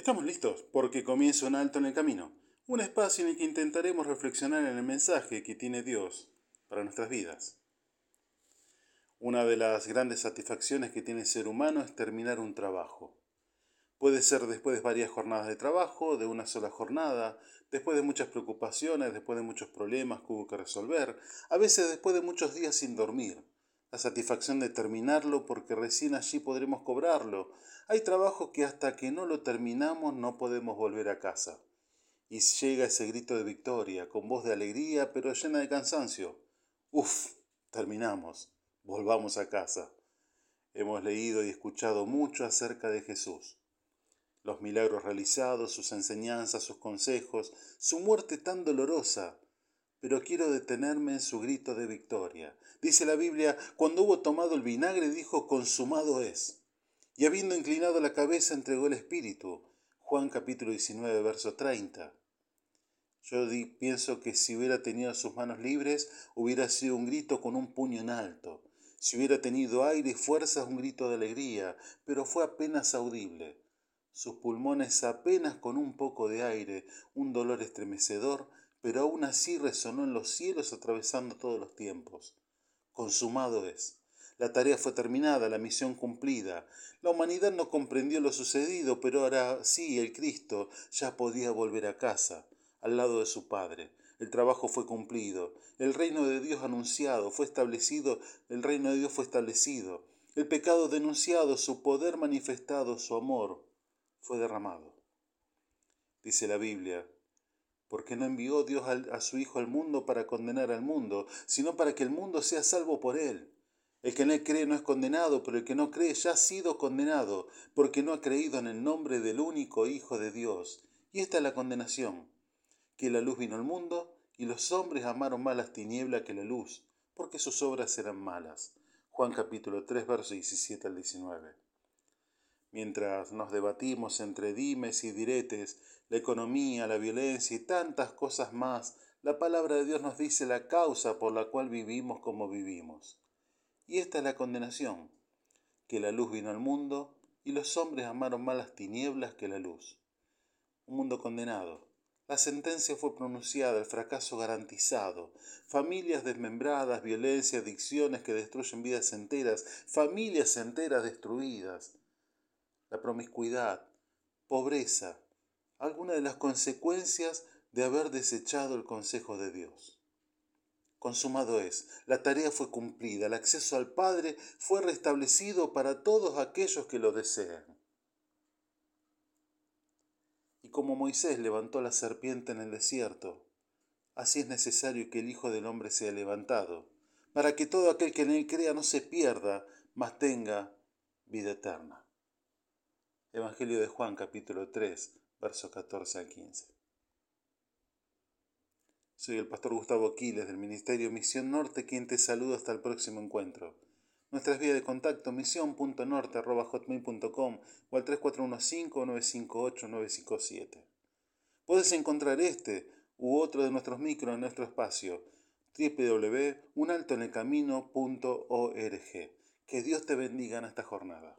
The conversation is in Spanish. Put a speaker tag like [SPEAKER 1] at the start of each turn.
[SPEAKER 1] Estamos listos porque comienza un alto en el camino, un espacio en el que intentaremos reflexionar en el mensaje que tiene Dios para nuestras vidas. Una de las grandes satisfacciones que tiene el ser humano es terminar un trabajo. Puede ser después de varias jornadas de trabajo, de una sola jornada, después de muchas preocupaciones, después de muchos problemas que hubo que resolver, a veces después de muchos días sin dormir la satisfacción de terminarlo porque recién allí podremos cobrarlo. Hay trabajo que hasta que no lo terminamos no podemos volver a casa. Y llega ese grito de victoria, con voz de alegría, pero llena de cansancio. Uf, terminamos, volvamos a casa. Hemos leído y escuchado mucho acerca de Jesús. Los milagros realizados, sus enseñanzas, sus consejos, su muerte tan dolorosa, pero quiero detenerme en su grito de victoria. Dice la Biblia, cuando hubo tomado el vinagre dijo, consumado es. Y habiendo inclinado la cabeza entregó el Espíritu. Juan capítulo 19, verso 30. Yo pienso que si hubiera tenido sus manos libres, hubiera sido un grito con un puño en alto. Si hubiera tenido aire y fuerzas, un grito de alegría, pero fue apenas audible. Sus pulmones apenas con un poco de aire, un dolor estremecedor, pero aún así resonó en los cielos atravesando todos los tiempos. Consumado es. La tarea fue terminada, la misión cumplida. La humanidad no comprendió lo sucedido, pero ahora sí el Cristo ya podía volver a casa, al lado de su Padre. El trabajo fue cumplido, el reino de Dios anunciado, fue establecido, el reino de Dios fue establecido. El pecado denunciado, su poder manifestado, su amor fue derramado. Dice la Biblia, porque no envió Dios a su Hijo al mundo para condenar al mundo, sino para que el mundo sea salvo por él. El que él cree no es condenado, pero el que no cree ya ha sido condenado, porque no ha creído en el nombre del único Hijo de Dios. Y esta es la condenación, que la luz vino al mundo, y los hombres amaron más las tinieblas que la luz, porque sus obras eran malas. Juan capítulo 3, versos 17 al 19. Mientras nos debatimos entre dimes y diretes, la economía, la violencia y tantas cosas más, la palabra de Dios nos dice la causa por la cual vivimos como vivimos. Y esta es la condenación, que la luz vino al mundo y los hombres amaron más las tinieblas que la luz. Un mundo condenado. La sentencia fue pronunciada, el fracaso garantizado, familias desmembradas, violencia, adicciones que destruyen vidas enteras, familias enteras destruidas, la promiscuidad, pobreza, alguna de las consecuencias de haber desechado el consejo de Dios. Consumado es, la tarea fue cumplida, el acceso al Padre fue restablecido para todos aquellos que lo desean. Y como Moisés levantó la serpiente en el desierto, así es necesario que el Hijo del Hombre sea levantado, para que todo aquel que en él crea no se pierda, mas tenga vida eterna. Evangelio de Juan capítulo 3, verso 14 al 15. Soy el pastor Gustavo Aquiles del Ministerio Misión Norte quien te saluda hasta el próximo encuentro. Nuestras vías de contacto misión.norte.hotmail.com o al 3415-958-957. Puedes encontrar este u otro de nuestros micros en nuestro espacio www.unaltoenelcamino.org. Que Dios te bendiga en esta jornada.